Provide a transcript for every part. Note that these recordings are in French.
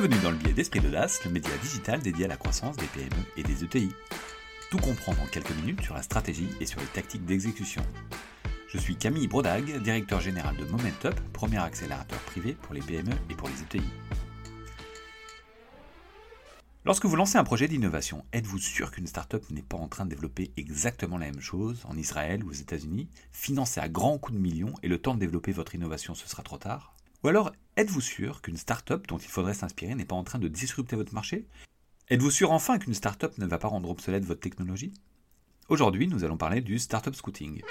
Bienvenue dans le biais d'Esprit d'Audace, le média digital dédié à la croissance des PME et des ETI. Tout comprendre en quelques minutes sur la stratégie et sur les tactiques d'exécution. Je suis Camille Brodag, directeur général de Momentup, premier accélérateur privé pour les PME et pour les ETI. Lorsque vous lancez un projet d'innovation, êtes-vous sûr qu'une startup n'est pas en train de développer exactement la même chose en Israël ou aux États-Unis, financée à grands coups de millions et le temps de développer votre innovation ce sera trop tard? Ou alors êtes-vous sûr qu'une startup dont il faudrait s'inspirer n'est pas en train de disrupter votre marché? Êtes-vous sûr enfin qu'une startup ne va pas rendre obsolète votre technologie? Aujourd'hui, nous allons parler du startup scouting.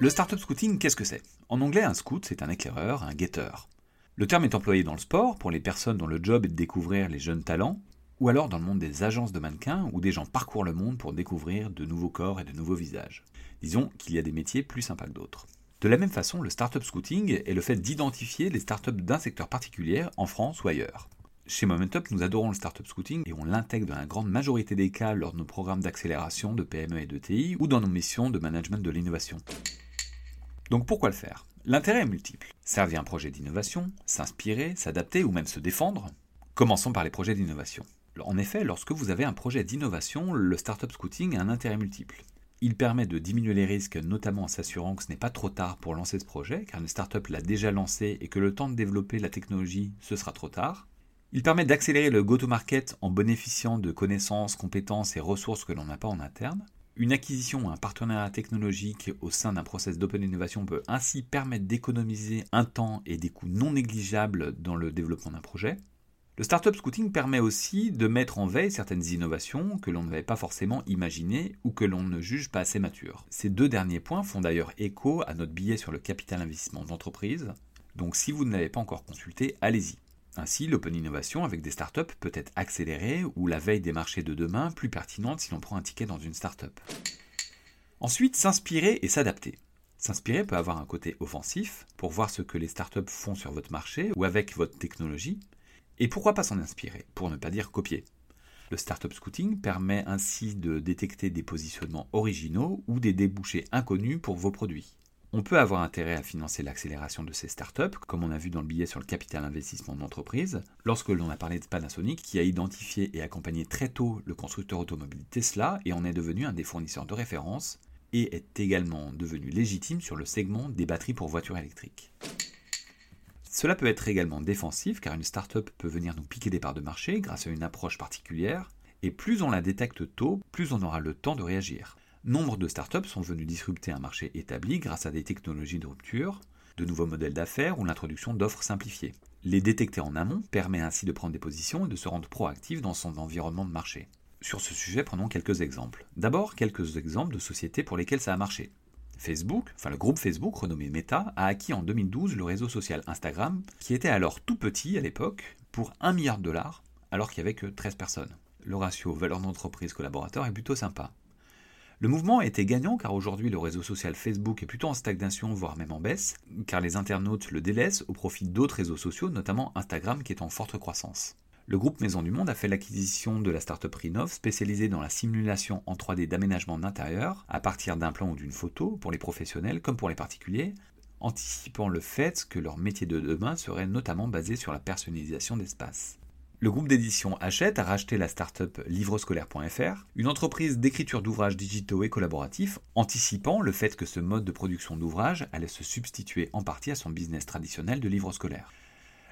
Le startup scouting, qu'est-ce que c'est? En anglais, un scout, c'est un éclaireur, un guetteur. Le terme est employé dans le sport pour les personnes dont le job est de découvrir les jeunes talents, ou alors dans le monde des agences de mannequins où des gens parcourent le monde pour découvrir de nouveaux corps et de nouveaux visages. Disons qu'il y a des métiers plus sympas que d'autres. De la même façon, le startup scouting est le fait d'identifier les startups d'un secteur particulier en France ou ailleurs. Chez Momentup, nous adorons le startup scouting et on l'intègre dans la grande majorité des cas lors de nos programmes d'accélération de PME et de TI ou dans nos missions de management de l'innovation. Donc pourquoi le faire? L'intérêt est multiple. Servir un projet d'innovation, s'inspirer, s'adapter ou même se défendre? Commençons par les projets d'innovation. En effet, lorsque vous avez un projet d'innovation, le startup scouting a un intérêt multiple. Il permet de diminuer les risques, notamment en s'assurant que ce n'est pas trop tard pour lancer ce projet, car une startup l'a déjà lancé et que le temps de développer la technologie, ce sera trop tard. Il permet d'accélérer le go-to-market en bénéficiant de connaissances, compétences et ressources que l'on n'a pas en interne. Une acquisition ou un partenariat technologique au sein d'un process d'open innovation peut ainsi permettre d'économiser un temps et des coûts non négligeables dans le développement d'un projet. Le startup scouting permet aussi de mettre en veille certaines innovations que l'on n'avait pas forcément imaginées ou que l'on ne juge pas assez matures. Ces deux derniers points font d'ailleurs écho à notre billet sur le capital investissement d'entreprise. Donc si vous ne l'avez pas encore consulté, allez-y. Ainsi, l'open innovation avec des startups peut être accélérée ou la veille des marchés de demain plus pertinente si l'on prend un ticket dans une startup. Ensuite, s'inspirer et s'adapter. S'inspirer peut avoir un côté offensif pour voir ce que les startups font sur votre marché ou avec votre technologie. Et pourquoi pas s'en inspirer, pour ne pas dire copier? Le startup scouting permet ainsi de détecter des positionnements originaux ou des débouchés inconnus pour vos produits. On peut avoir intérêt à financer l'accélération de ces startups, comme on a vu dans le billet sur le capital investissement d'entreprise, lorsque l'on a parlé de Panasonic, qui a identifié et accompagné très tôt le constructeur automobile Tesla et en est devenu un des fournisseurs de référence, et est également devenu légitime sur le segment des batteries pour voitures électriques. Cela peut être également défensif car une startup peut venir nous piquer des parts de marché grâce à une approche particulière, et plus on la détecte tôt, plus on aura le temps de réagir. Nombre de startups sont venues disrupter un marché établi grâce à des technologies de rupture, de nouveaux modèles d'affaires ou l'introduction d'offres simplifiées. Les détecter en amont permet ainsi de prendre des positions et de se rendre proactif dans son environnement de marché. Sur ce sujet, prenons quelques exemples. D'abord, quelques exemples de sociétés pour lesquelles ça a marché. Facebook, enfin le groupe Facebook renommé Meta, a acquis en 2012 le réseau social Instagram, qui était alors tout petit à l'époque, pour 1 milliard de dollars, alors qu'il n'y avait que 13 personnes. Le ratio valeur d'entreprise collaborateur est plutôt sympa. Le mouvement a été gagnant car aujourd'hui le réseau social Facebook est plutôt en stagnation, voire même en baisse, car les internautes le délaissent au profit d'autres réseaux sociaux, notamment Instagram qui est en forte croissance. Le groupe Maison du Monde a fait l'acquisition de la startup Rinov spécialisée dans la simulation en 3D d'aménagement d'intérieur à partir d'un plan ou d'une photo pour les professionnels comme pour les particuliers, anticipant le fait que leur métier de demain serait notamment basé sur la personnalisation d'espace. Le groupe d'édition Hachette a racheté la start-up livrescolaire.fr, une entreprise d'écriture d'ouvrages digitaux et collaboratifs, anticipant le fait que ce mode de production d'ouvrages allait se substituer en partie à son business traditionnel de livres scolaires.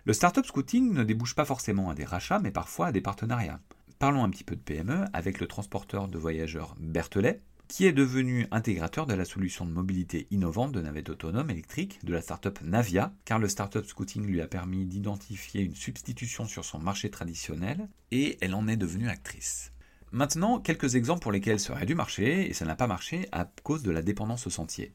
Le startup scouting ne débouche pas forcément à des rachats, mais parfois à des partenariats. Parlons un petit peu de PME avec le transporteur de voyageurs Berthelet, qui est devenu intégrateur de la solution de mobilité innovante de navettes autonomes électriques de la startup Navia, car le startup scouting lui a permis d'identifier une substitution sur son marché traditionnel, et elle en est devenue actrice. Maintenant, quelques exemples pour lesquels ça aurait dû marcher, et ça n'a pas marché à cause de la dépendance au sentier.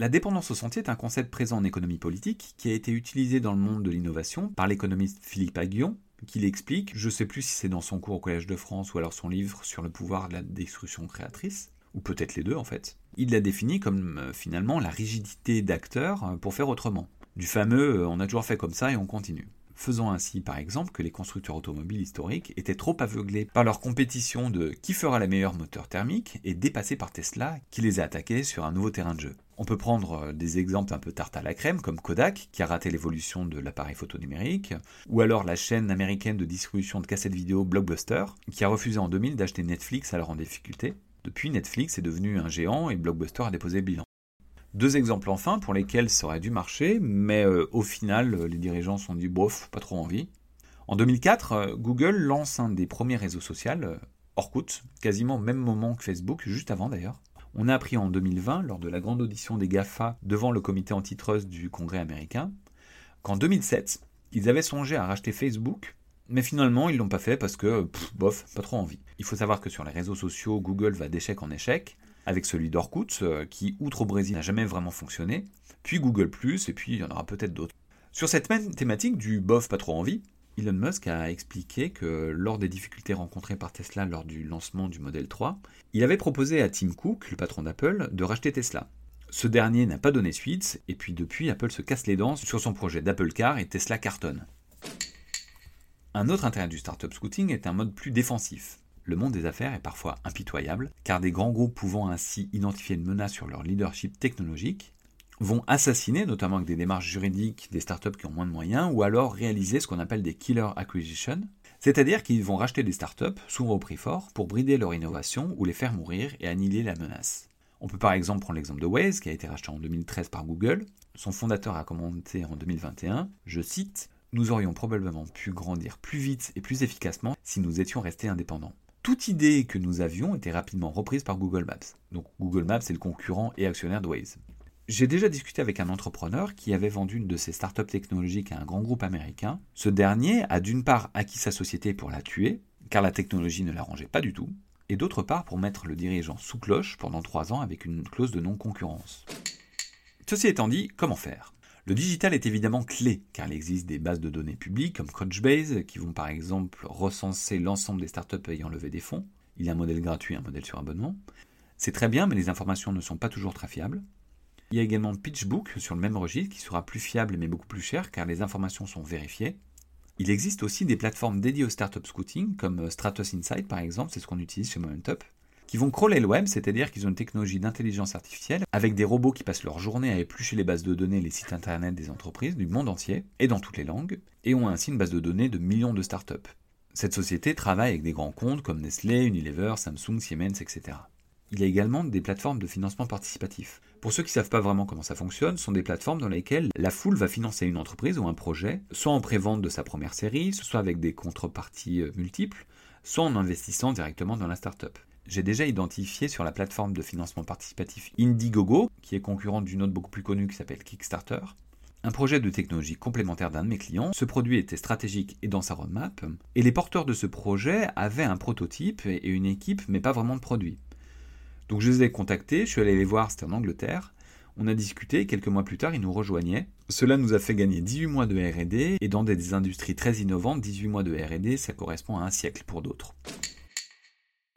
La dépendance au sentier est un concept présent en économie politique qui a été utilisé dans le monde de l'innovation par l'économiste Philippe Aguillon, qui l'explique, je ne sais plus si c'est dans son cours au Collège de France ou alors son livre sur le pouvoir de la destruction créatrice, ou peut-être les deux en fait. Il l'a défini comme euh, finalement la rigidité d'acteur euh, pour faire autrement. Du fameux euh, on a toujours fait comme ça et on continue. Faisant ainsi par exemple que les constructeurs automobiles historiques étaient trop aveuglés par leur compétition de qui fera la meilleure moteur thermique et dépassés par Tesla qui les a attaqués sur un nouveau terrain de jeu. On peut prendre euh, des exemples un peu tarte à la crème comme Kodak qui a raté l'évolution de l'appareil photo numérique, ou alors la chaîne américaine de distribution de cassettes vidéo Blockbuster qui a refusé en 2000 d'acheter Netflix alors en difficulté. Depuis, Netflix est devenu un géant et Blockbuster a déposé bilan. Deux exemples enfin pour lesquels ça aurait dû marcher, mais euh, au final, euh, les dirigeants se sont dit bof, pas trop envie. En 2004, euh, Google lance un des premiers réseaux sociaux, Orkut, quasiment au même moment que Facebook, juste avant d'ailleurs. On a appris en 2020, lors de la grande audition des GAFA devant le comité antitrust du Congrès américain, qu'en 2007, ils avaient songé à racheter Facebook, mais finalement ils l'ont pas fait parce que, bof, pas trop envie. Il faut savoir que sur les réseaux sociaux, Google va d'échec en échec, avec celui d'Orkut, euh, qui, outre au Brésil, n'a jamais vraiment fonctionné, puis Google ⁇ et puis il y en aura peut-être d'autres. Sur cette même thématique du bof pas trop envie, Elon Musk a expliqué que lors des difficultés rencontrées par Tesla lors du lancement du modèle 3, il avait proposé à Tim Cook, le patron d'Apple, de racheter Tesla. Ce dernier n'a pas donné suite, et puis depuis, Apple se casse les dents sur son projet d'Apple Car et Tesla cartonne. Un autre intérêt du startup scouting est un mode plus défensif le monde des affaires est parfois impitoyable, car des grands groupes pouvant ainsi identifier une menace sur leur leadership technologique vont assassiner, notamment avec des démarches juridiques, des startups qui ont moins de moyens, ou alors réaliser ce qu'on appelle des killer acquisitions, c'est-à-dire qu'ils vont racheter des startups, souvent au prix fort, pour brider leur innovation ou les faire mourir et annihiler la menace. On peut par exemple prendre l'exemple de Waze, qui a été racheté en 2013 par Google. Son fondateur a commenté en 2021, je cite, Nous aurions probablement pu grandir plus vite et plus efficacement si nous étions restés indépendants toute idée que nous avions était rapidement reprise par Google Maps. Donc Google Maps est le concurrent et actionnaire de. J'ai déjà discuté avec un entrepreneur qui avait vendu une de ses startups technologiques à un grand groupe américain. Ce dernier a d'une part acquis sa société pour la tuer, car la technologie ne l'arrangeait pas du tout, et d'autre part pour mettre le dirigeant sous cloche pendant trois ans avec une clause de non-concurrence. Ceci étant dit, comment faire? Le digital est évidemment clé, car il existe des bases de données publiques comme Crunchbase qui vont par exemple recenser l'ensemble des startups ayant levé des fonds. Il y a un modèle gratuit, un modèle sur abonnement. C'est très bien, mais les informations ne sont pas toujours très fiables. Il y a également PitchBook sur le même registre qui sera plus fiable mais beaucoup plus cher car les informations sont vérifiées. Il existe aussi des plateformes dédiées au startup scouting comme Stratos Insight par exemple, c'est ce qu'on utilise chez Momentup qui vont crawler le web, c'est-à-dire qu'ils ont une technologie d'intelligence artificielle avec des robots qui passent leur journée à éplucher les bases de données, les sites internet des entreprises du monde entier et dans toutes les langues, et ont ainsi une base de données de millions de startups. Cette société travaille avec des grands comptes comme Nestlé, Unilever, Samsung, Siemens, etc. Il y a également des plateformes de financement participatif. Pour ceux qui ne savent pas vraiment comment ça fonctionne, ce sont des plateformes dans lesquelles la foule va financer une entreprise ou un projet, soit en prévente de sa première série, soit avec des contreparties euh, multiples, soit en investissant directement dans la startup j'ai déjà identifié sur la plateforme de financement participatif Indiegogo, qui est concurrente d'une autre beaucoup plus connue qui s'appelle Kickstarter, un projet de technologie complémentaire d'un de mes clients. Ce produit était stratégique et dans sa roadmap, et les porteurs de ce projet avaient un prototype et une équipe, mais pas vraiment de produit. Donc je les ai contactés, je suis allé les voir, c'était en Angleterre. On a discuté, quelques mois plus tard, ils nous rejoignaient. Cela nous a fait gagner 18 mois de RD, et dans des industries très innovantes, 18 mois de RD, ça correspond à un siècle pour d'autres.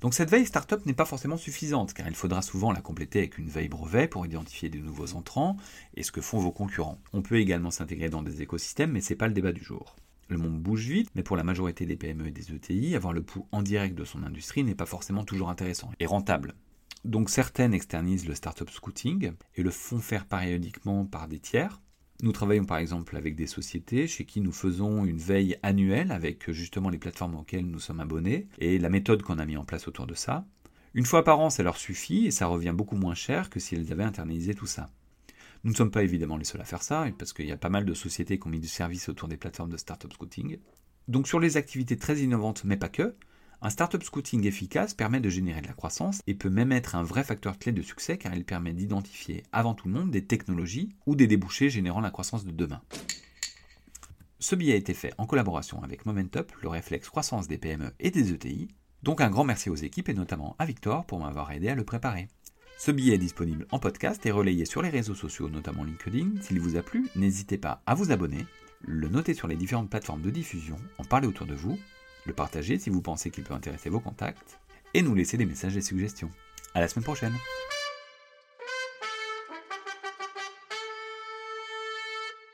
Donc cette veille startup n'est pas forcément suffisante, car il faudra souvent la compléter avec une veille brevet pour identifier de nouveaux entrants et ce que font vos concurrents. On peut également s'intégrer dans des écosystèmes, mais ce n'est pas le débat du jour. Le monde bouge vite, mais pour la majorité des PME et des ETI, avoir le pouls en direct de son industrie n'est pas forcément toujours intéressant et rentable. Donc certaines externalisent le startup scouting et le font faire périodiquement par des tiers, nous travaillons par exemple avec des sociétés chez qui nous faisons une veille annuelle avec justement les plateformes auxquelles nous sommes abonnés et la méthode qu'on a mis en place autour de ça. Une fois par an, ça leur suffit et ça revient beaucoup moins cher que si elles avaient internalisé tout ça. Nous ne sommes pas évidemment les seuls à faire ça, parce qu'il y a pas mal de sociétés qui ont mis du service autour des plateformes de startup scouting. Donc sur les activités très innovantes, mais pas que, un startup scouting efficace permet de générer de la croissance et peut même être un vrai facteur clé de succès car il permet d'identifier avant tout le monde des technologies ou des débouchés générant la croissance de demain. Ce billet a été fait en collaboration avec Momentup, le réflexe croissance des PME et des ETI. Donc un grand merci aux équipes et notamment à Victor pour m'avoir aidé à le préparer. Ce billet est disponible en podcast et relayé sur les réseaux sociaux, notamment LinkedIn. S'il vous a plu, n'hésitez pas à vous abonner, le noter sur les différentes plateformes de diffusion, en parler autour de vous le partager si vous pensez qu'il peut intéresser vos contacts, et nous laisser des messages et suggestions. À la semaine prochaine